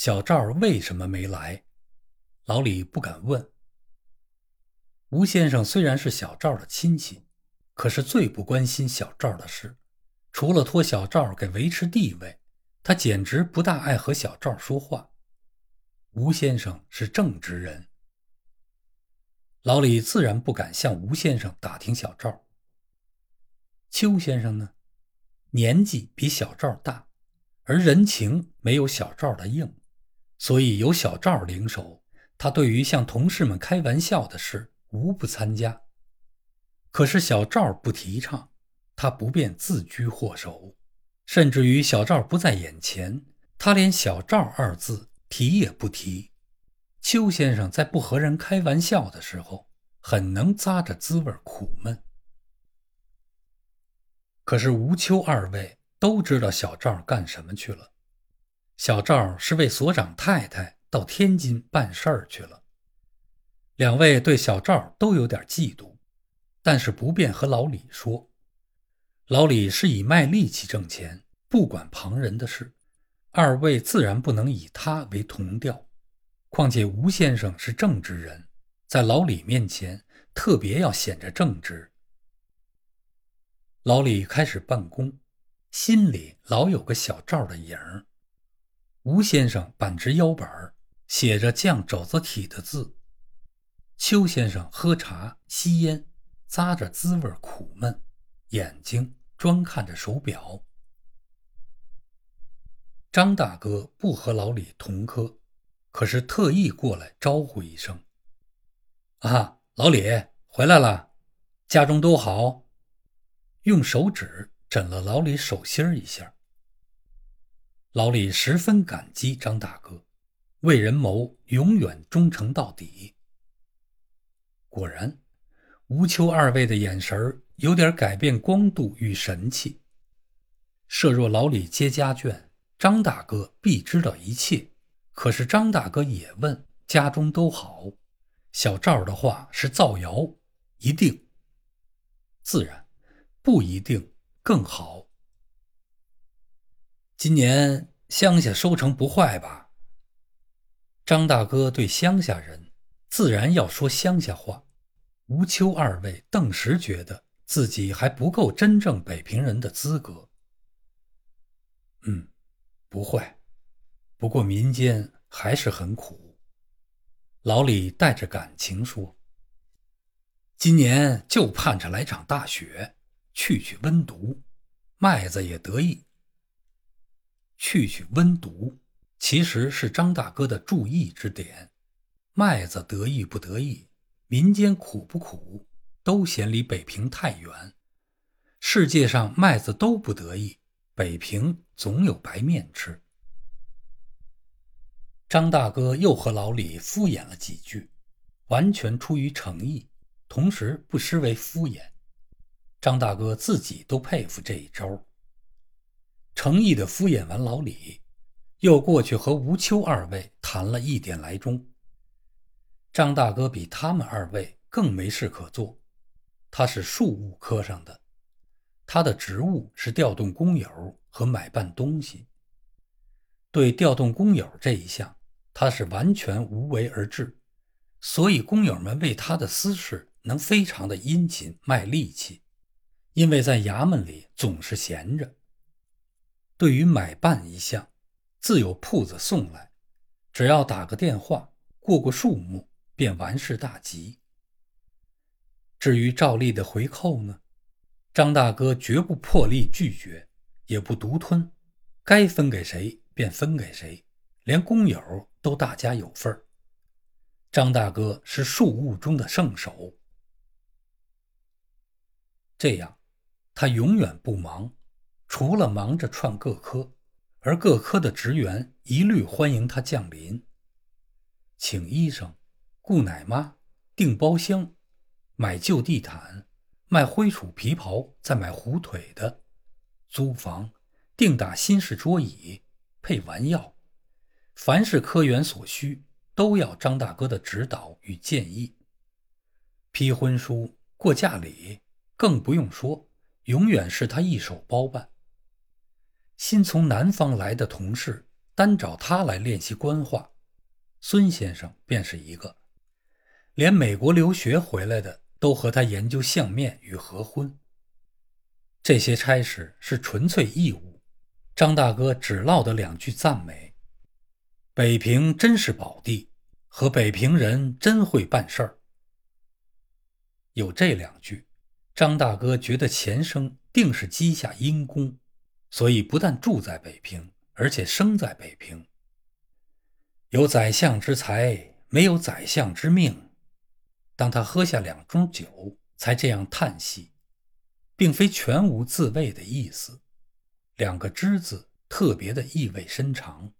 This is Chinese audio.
小赵为什么没来？老李不敢问。吴先生虽然是小赵的亲戚，可是最不关心小赵的事，除了托小赵给维持地位，他简直不大爱和小赵说话。吴先生是正直人，老李自然不敢向吴先生打听小赵。邱先生呢，年纪比小赵大，而人情没有小赵的硬，所以有小赵领手，他对于向同事们开玩笑的事无不参加。可是小赵不提倡，他不便自居祸首，甚至于小赵不在眼前，他连“小赵”二字。提也不提，邱先生在不和人开玩笑的时候，很能咂着滋味苦闷。可是吴秋二位都知道小赵干什么去了。小赵是为所长太太到天津办事儿去了。两位对小赵都有点嫉妒，但是不便和老李说。老李是以卖力气挣钱，不管旁人的事。二位自然不能以他为同调，况且吴先生是正直人，在老李面前特别要显着正直。老李开始办公，心里老有个小赵的影儿。吴先生板直腰板儿写着酱肘子体的字。邱先生喝茶吸烟，咂着滋味苦闷，眼睛专看着手表。张大哥不和老李同科，可是特意过来招呼一声：“啊，老李回来了，家中都好。”用手指枕了老李手心一下。老李十分感激张大哥，为人谋永远忠诚到底。果然，吴秋二位的眼神有点改变光度与神气。设若老李接家眷。张大哥必知道一切，可是张大哥也问家中都好。小赵的话是造谣，一定自然不一定更好。今年乡下收成不坏吧？张大哥对乡下人自然要说乡下话。吴秋二位顿时觉得自己还不够真正北平人的资格。嗯。不坏，不过民间还是很苦。老李带着感情说：“今年就盼着来场大雪，去去温毒，麦子也得意。去去温毒，其实是张大哥的注意之点。麦子得意不得意，民间苦不苦，都嫌离北平太远。世界上麦子都不得意。”北平总有白面吃。张大哥又和老李敷衍了几句，完全出于诚意，同时不失为敷衍。张大哥自己都佩服这一招。诚意的敷衍完老李，又过去和吴秋二位谈了一点来钟。张大哥比他们二位更没事可做，他是庶务科上的。他的职务是调动工友和买办东西。对调动工友这一项，他是完全无为而治，所以工友们为他的私事能非常的殷勤卖力气，因为在衙门里总是闲着。对于买办一项，自有铺子送来，只要打个电话，过过数目，便完事大吉。至于照例的回扣呢？张大哥绝不破例拒绝，也不独吞，该分给谁便分给谁，连工友都大家有份儿。张大哥是庶务中的圣手，这样他永远不忙，除了忙着串各科，而各科的职员一律欢迎他降临，请医生、雇奶妈、订包厢、买旧地毯。卖灰鼠皮袍，再买虎腿的；租房，定打新式桌椅，配丸药，凡是科员所需，都要张大哥的指导与建议。批婚书、过嫁礼，更不用说，永远是他一手包办。新从南方来的同事，单找他来练习官话，孙先生便是一个。连美国留学回来的都和他研究相面与合婚。这些差事是纯粹义务，张大哥只落得两句赞美：“北平真是宝地，和北平人真会办事儿。”有这两句，张大哥觉得钱生定是积下阴功，所以不但住在北平，而且生在北平。有宰相之才，没有宰相之命。当他喝下两盅酒，才这样叹息。并非全无自慰的意思，两个“之”字特别的意味深长。